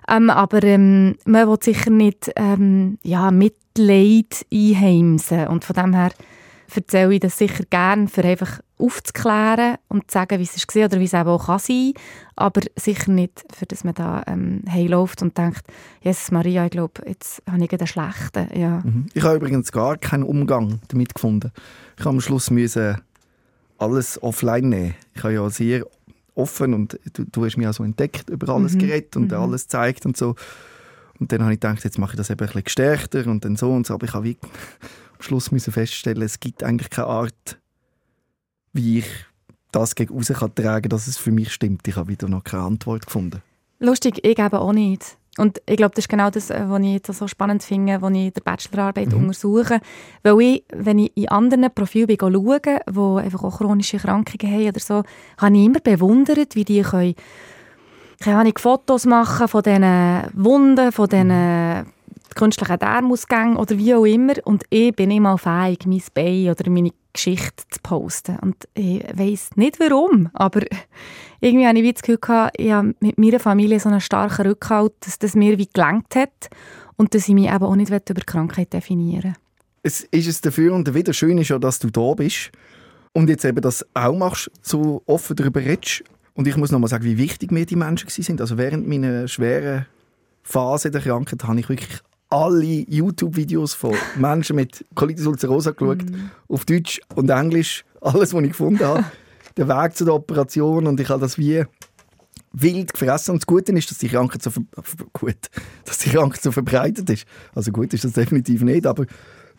ähm, Aber ähm, man will sicher nicht ähm, ja, Mitleid einheimsen. Und von dem her erzähle ich das sicher gerne, für einfach aufzuklären und zu sagen, wie es war oder wie es eben auch kann sein aber sicher nicht, für dass man da ähm, heimläuft und denkt, Jesus Maria, ich glaube, jetzt habe ich einen schlechten. Ja. Mhm. Ich habe übrigens gar keinen Umgang damit gefunden. Ich habe am Schluss müssen alles offline nehmen. Ich habe ja sehr offen und du, du hast mich auch so entdeckt, über alles Mhm. geredet und Mhm. alles gezeigt und so. Und dann habe ich gedacht, jetzt mache ich das eben ein bisschen gestärkter und dann so und so. Aber ich habe wie Schluss müssen feststellen, es gibt eigentlich keine Art, wie ich das gegen raus kann tragen, dass es für mich stimmt. Ich habe wieder noch keine Antwort gefunden. Lustig, ich eben auch nicht. Und ich glaube, das ist genau das, äh, was ich jetzt so spannend finde, was ich in der Bachelorarbeit Mhm. untersuche. Weil ich, wenn ich in anderen Profilen schaue, die einfach auch chronische Erkrankungen haben oder so, habe ich immer bewundert, wie die können, keine Ahnung, Fotos machen von diesen Wunden, von diesen künstlichen Darmausgängen oder wie auch immer. Und ich bin mal fähig, mein Bein oder meine Geschichte zu posten. Und ich weiss nicht warum, aber irgendwie habe ich das Gefühl ich habe mit meiner Familie so einen starken Rückhalt, dass das mir wie gelangt hat und dass ich mich eben auch nicht über Krankheit definieren es ist es dafür und wieder schön ist ja, dass du da bist und jetzt eben das auch machst, so offen darüber redest. Und ich muss noch mal sagen, wie wichtig mir die Menschen sind. Also während meiner schweren Phase der Krankheit habe ich wirklich alle YouTube-Videos von Menschen mit Colitis ulcerosa geschaut, auf Deutsch und Englisch, alles, was ich gefunden habe. Der Weg zu der Operation und ich habe das wie wild gefressen. Und das Gute ist, dass die Krankheit so, gut, dass die Krankheit so verbreitet ist. Also gut ist das definitiv nicht, aber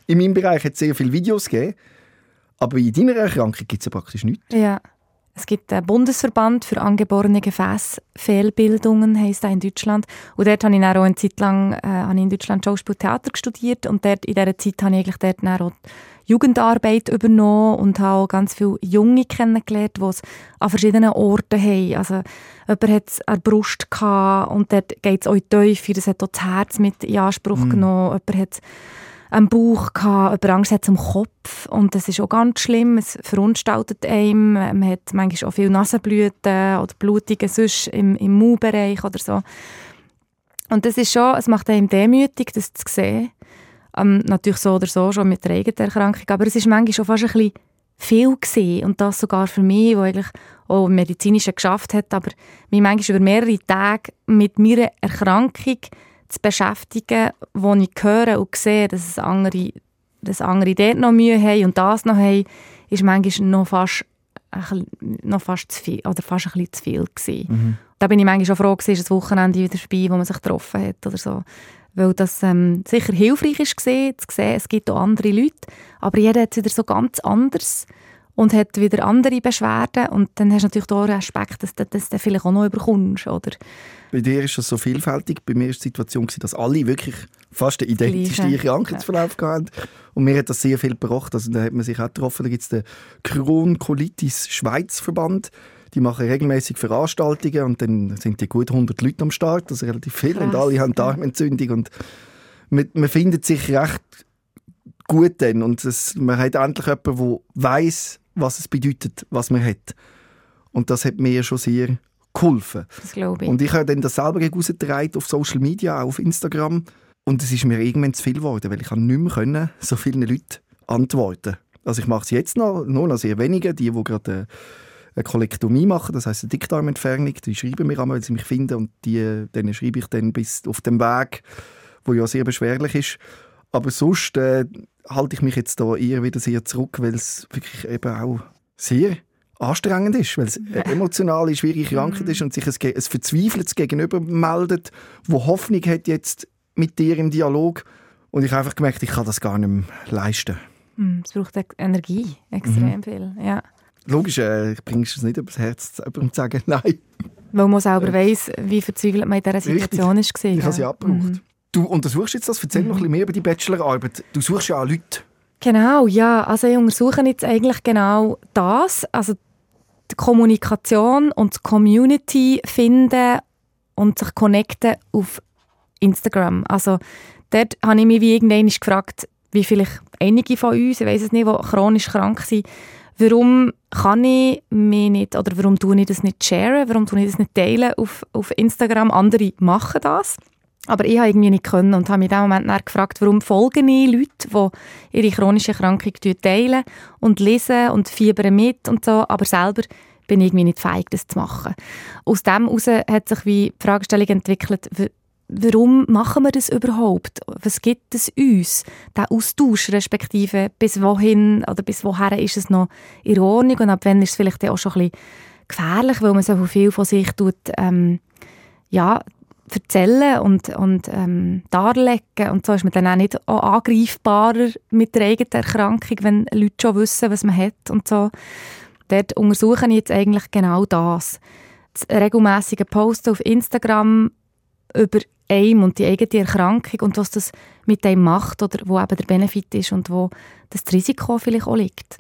in meinem Bereich hat es sehr viele Videos gegeben. Aber in deiner Erkrankung gibt es ja praktisch nichts. Ja. Es gibt einen Bundesverband für angeborene Gefäßfehlbildungen, heisst er in Deutschland. Und dort habe ich dann auch eine Zeit lang äh, in Deutschland Schauspiel und Theater studiert. Und dort, in dieser Zeit habe ich eigentlich dort dann auch Jugendarbeit übernommen und habe auch ganz viele Junge kennengelernt, die es an verschiedenen Orten haben. Also jemand hat es an der Brust gehabt und dort geht es auch Tiefe. Das hat auch das Herz mit in Anspruch genommen. Jemand hat am Bauch gehabt, jemand Angst hat zum Kopf. Und das ist auch ganz schlimm, es verunstaltet einem, man hat manchmal auch viel Nasenblüten oder Blutungen sonst im, im Mundbereich oder so. Und das ist schon, es macht einem demütig, das zu sehen. Ähm, natürlich so oder so, schon mit der eigenen Erkrankung, aber es ist manchmal schon fast ein bisschen viel gesehen. Und das sogar für mich, wo eigentlich auch medizinisch geschafft hat, aber mich manchmal über mehrere Tage mit meiner Erkrankung zu beschäftigen, wo ich höre und sehe, dass es andere, dass andere dort noch Mühe haben und das noch haben, ist manchmal noch fast, bisschen- noch fast zu viel oder fast ein bisschen zu viel gewesen. Da bin ich manchmal schon froh gewesen, ist das Wochenende wieder vorbei, wo man sich getroffen hat oder so. Weil das ähm, sicher hilfreich gesehen, zu sehen, es gibt auch andere Leute, aber jeder hat es wieder so ganz anders und hat wieder andere Beschwerden und dann hast du natürlich auch den Aspekt, dass du das dann vielleicht auch noch überkommst, oder? Bei dir ist das so vielfältig. Bei mir war die Situation, dass alle wirklich fast den identischen Gleiche. Krankheitsverlauf hatten. Und mir hat das sehr viel gebracht. Also, da hat man sich auch getroffen. Da gibt es den Crohn-Colitis Schweiz-Verband. Die machen regelmäßig Veranstaltungen und dann sind die gut 100 Leute am Start, das ist relativ viel. Und Krass, alle haben ja. Darmentzündung. Und man, man findet sich recht gut dann. Und es, man hat endlich jemanden, der weiß, was es bedeutet, was man hat. Und das hat mir schon sehr geholfen. Das glaube ich. Und ich habe dann das selber rausgetragen auf Social Media, auch auf Instagram. Und es ist mir irgendwann zu viel geworden, weil ich nicht mehr können, so vielen Leuten antworten. Also ich mache es jetzt noch, nur noch sehr wenige, die, die gerade eine, Kolektomie machen, das heisst eine Dickdarmentfernung, die schreiben mir einmal, weil sie mich finden und die, denen schreibe ich dann bis auf dem Weg, wo ja sehr beschwerlich ist. Aber sonst äh, halte ich mich jetzt da eher wieder sehr zurück, weil es wirklich eben auch sehr anstrengend ist, weil es eine emotionale, schwierige Krankheit ist und sich ein, ein verzweifeltes Gegenüber meldet, wo Hoffnung hat jetzt mit dir im Dialog. Und ich habe einfach gemerkt, ich kann das gar nicht mehr leisten. Hm, Es braucht ex- Energie, extrem viel. Ja. Logisch, äh, bringst du es nicht übers Herz, jemandem zu sagen, nein, Weil man selber weiss, wie verzweifelt man in dieser Situation ist. ich habe sie abgebraucht. Du untersuchst jetzt das, erzähl noch ein bisschen mehr über die Bachelorarbeit. Du suchst ja auch Leute. Genau, ja. Also ich untersuche jetzt eigentlich genau das. Also die Kommunikation und die Community finden und sich connecten auf Instagram. Also dort habe ich mich wie irgendwann gefragt, wie vielleicht einige von uns, ich weiß es nicht, die chronisch krank sind, warum kann ich mich nicht, oder warum tue ich das nicht sharen, warum tue ich das nicht teilen auf, auf Instagram? Andere machen das. Aber ich habe irgendwie nicht können und habe mich in dem Moment dann gefragt, warum folgen ich Leute, die ihre chronische Krankung teilen und lesen und fiebern mit und so, aber selber bin ich irgendwie nicht fähig, das zu machen. Aus dem heraus hat sich wie die Fragestellung entwickelt, warum machen wir das überhaupt? Was gibt es uns? Der Austausch, respektive bis wohin oder bis woher ist es noch in Ordnung und ab wann ist es vielleicht auch schon ein bisschen gefährlich, weil man so viel von sich tut, ähm, ja, erzählen und, und ähm, darlegen. Und so ist man dann auch nicht auch angreifbarer mit der eigenen Erkrankung, wenn Leute schon wissen, was man hat und so. Dort untersuche ich jetzt eigentlich genau das. Das regelmäßige Posten auf Instagram über einem und die eigene Erkrankung und was das mit einem macht oder wo eben der Benefit ist und wo das Risiko vielleicht auch liegt.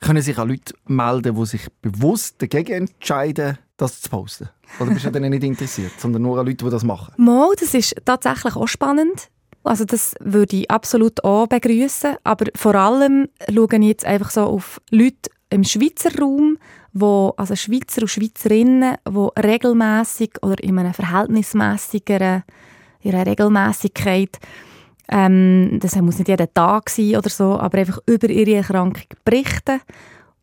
Können sich auch Leute melden, die sich bewusst dagegen entscheiden, das zu posten? Oder bist du dann nicht interessiert, sondern nur an Leute, die das machen? Mal, das ist tatsächlich auch spannend. Also das würde ich absolut auch begrüßen, aber vor allem schaue ich jetzt einfach so auf Leute im Schweizer Raum, wo, also Schweizer und Schweizerinnen, die regelmäßig oder in einer verhältnismäßigeren ihrer Regelmäßigkeit ähm, das muss nicht jeden Tag sein oder so, aber einfach über ihre Erkrankung berichten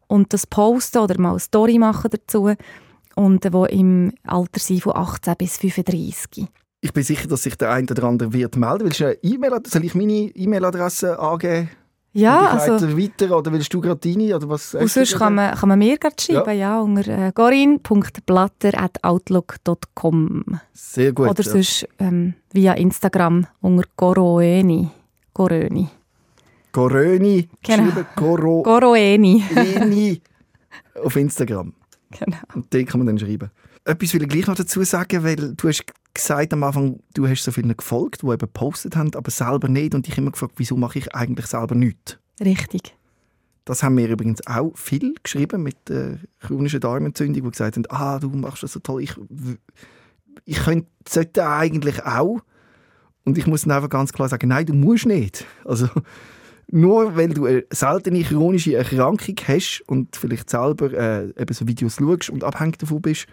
und das posten oder mal eine Story machen dazu und wo im Alter sind von 18 bis 35. Ich bin sicher, dass sich der eine oder andere wird melden. Willst du eine E-Mail, soll ich meine E-Mail-Adresse angeben? Ja, also... weiter oder willst du gerade deine? Oder was und sonst kann man, kann man mir gerade schreiben, ja, ja unter äh, gorin.blatter.outlook.com Sehr gut. Oder ja. sonst ähm, via Instagram unter goroeni. Goröni. Goröni. Genau. Goro Goroeni. auf Instagram. Genau. Und den kann man dann schreiben. Etwas will ich gleich noch dazu sagen, weil du hast gesagt am Anfang, du hast so viele gefolgt, die eben gepostet haben, aber selber nicht. Und ich habe immer gefragt, wieso mache ich eigentlich selber nichts? Richtig. Das haben mir übrigens auch viel geschrieben mit äh, chronischer Darmentzündung, die gesagt haben, ah, du machst das so toll, ich, ich könnte, sollte eigentlich auch. Und ich muss dann einfach ganz klar sagen, nein, du musst nicht. Also nur weil du eine seltene chronische Erkrankung hast und vielleicht selber äh, eben so Videos schaust und abhängig davon bist,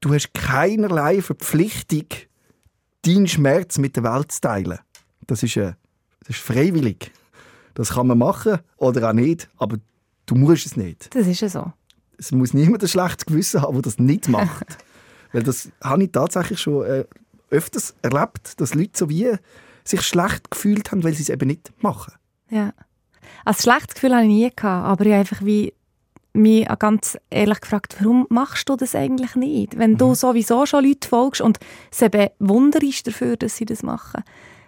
du hast keinerlei Verpflichtung, deinen Schmerz mit der Welt zu teilen. Das ist, äh, das ist freiwillig. Das kann man machen oder auch nicht, aber du musst es nicht. Das ist ja so. Es muss niemand ein schlechtes Gewissen haben, der das nicht macht. Weil das habe ich tatsächlich schon äh, öfters erlebt, dass Leute so wie sich schlecht gefühlt haben, weil sie es eben nicht machen. Ja. Ein schlechtes Gefühl hatte ich nie, gehabt, aber ich einfach wie mich ganz ehrlich gefragt, warum machst du das eigentlich nicht? Wenn du mhm. sowieso schon Leute folgst und sie bewunderst dafür, dass sie das machen.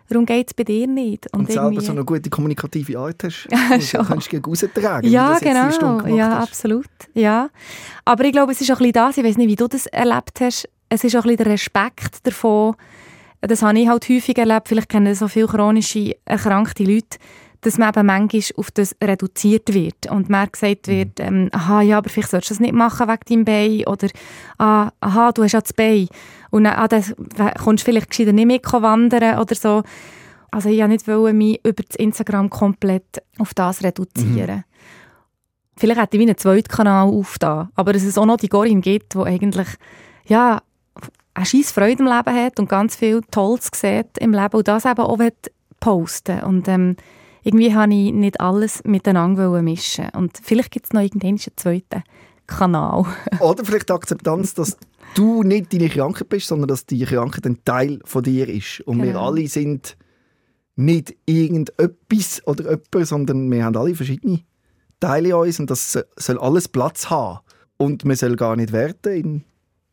Warum geht es bei dir nicht? Und, und selber so eine gute kommunikative Art hast. Ja, du kannst gegen raustragen. Ja, genau. Ja, absolut. Ja. Aber ich glaube, es ist auch ein bisschen das, ich weiß nicht, wie du das erlebt hast, es ist auch ein bisschen der Respekt davon, das habe ich halt häufig erlebt, vielleicht kennen so viele chronische erkrankte Leute, dass man eben manchmal auf das reduziert wird und mir gesagt wird, mhm. ähm, aha, ja, aber vielleicht solltest du das nicht machen wegen deinem Bein oder ah, aha, du hast ja das Bein und dann, ah, das, kommst du vielleicht gescheiter nicht mit wandern oder so. Also ich wollte nicht mich über das Instagram komplett auf das reduzieren. Mhm. Vielleicht hätte ich wie einen zweiten Kanal aufgetan, aber dass es auch noch die Gorin gibt, die eigentlich ja, eine scheiß Freude im Leben hat und ganz viel Tolles sieht im Leben und das eben auch posten und ähm, irgendwie habe ich nicht alles miteinander mischen und vielleicht gibt es noch irgendeinen zweiten Kanal. Oder vielleicht die Akzeptanz, dass du nicht deine Krankheit bist, sondern dass die Krankheit ein Teil von dir ist. Und genau. wir alle sind nicht irgendetwas oder jemand, sondern wir haben alle verschiedene Teile in uns und das soll alles Platz haben. Und man soll gar nicht werten in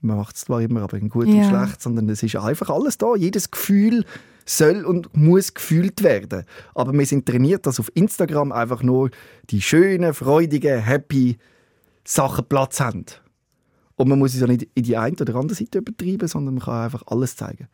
man macht es zwar immer, aber in gut ja. und schlecht, sondern es ist einfach alles da. Jedes Gefühl soll und muss gefühlt werden. Aber wir sind trainiert, dass auf Instagram einfach nur die schönen, freudigen, happy Sachen Platz haben. Und man muss es ja nicht in die eine oder andere Seite übertreiben, sondern man kann einfach alles zeigen.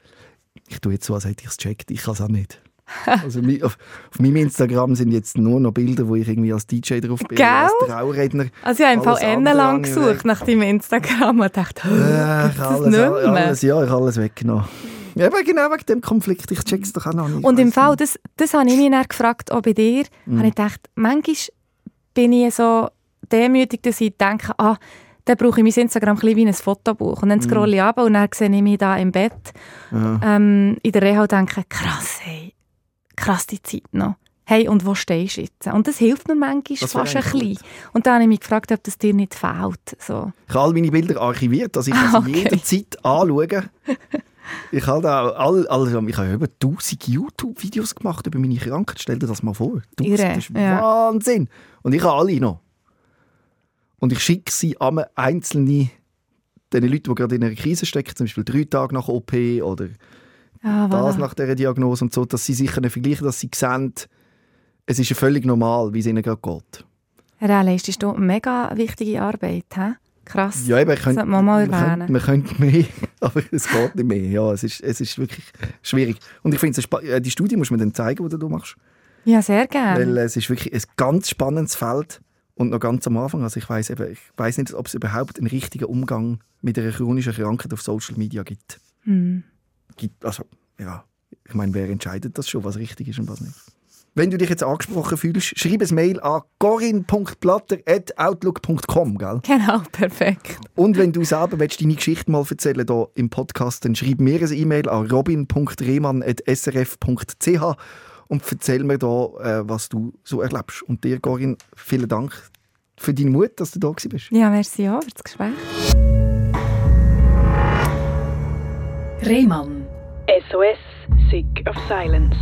Ich tue jetzt so, als hätte ich es gecheckt. Ich kann es auch nicht. Also auf, auf meinem Instagram sind jetzt nur noch Bilder, wo ich irgendwie als DJ drauf bin, Gell? als Trauredner. Also ich habe im Fall lang gesucht nach deinem Instagram und dachte, Äh, gibt ich alles, alles, ja, ich habe alles weggenommen. Ja, aber genau wegen dem Konflikt. Ich check's doch auch noch nicht. Und im Fall, das, das habe ich mich dann gefragt, auch bei dir, Mhm. habe ich gedacht, manchmal bin ich so demütig, dass ich denke, ah, dann brauche ich mein Instagram ein wie ein Fotobuch. Und dann scrolle ich ab und dann sehe ich mich da im Bett Mhm. Ja. ähm, in der Reha und denke, krass, hey, krass die Zeit noch. Hey, und wo stehst du jetzt? Und das hilft mir manchmal Das fast ein bisschen. Und dann habe ich mich gefragt, ob das dir nicht fehlt. So. Ich habe all meine Bilder archiviert, dass ich Ah, das okay. jederzeit anschauen Ich habe da all, also ich habe über 1000 YouTube-Videos gemacht über meine Krankheit. Stell dir das mal vor. 1000, Irre, das ist ja. Wahnsinn. Und ich habe alle noch. Und ich schicke sie an einzelne den Leuten, die gerade in einer Krise stecken, zum Beispiel drei Tage nach OP oder Ja, das voilà. nach dieser Diagnose und so, dass sie sich vergleichen dass sie sehen, es ist ja völlig normal, wie es ihnen gerade geht. Herr leistest du mega wichtige Arbeit. He? Krass. Ja, eben, ich könnte, Sollte man mal man erwähnen. könnte, man könnte mehr, aber es geht nicht mehr. Ja, es ist, es ist wirklich schwierig. Und ich finde, äh, die Studie muss man dann zeigen, die du machst. Ja, sehr gerne. Weil es ist wirklich ein ganz spannendes Feld und noch ganz am Anfang. Also ich weiß eben, ich weiß nicht, ob es überhaupt einen richtigen Umgang mit einer chronischen Krankheit auf Social Media gibt. Hm. gibt also, ja, ich meine, wer entscheidet das schon, was richtig ist und was nicht? Wenn du dich jetzt angesprochen fühlst, schreib ein Mail an corin.platter.outlook.com, gell? Genau, perfekt. Und wenn du selber willst, deine Geschichte mal erzählen hier im Podcast, dann schreib mir eine E-Mail an robin.rehmann.srf.ch und erzähl mir da, äh, was du so erlebst. Und dir, Corinne, vielen Dank für deinen Mut, dass du da bist. Ja, merci auch für das Gespräch. Rehmann. SOS, Sick of Silence.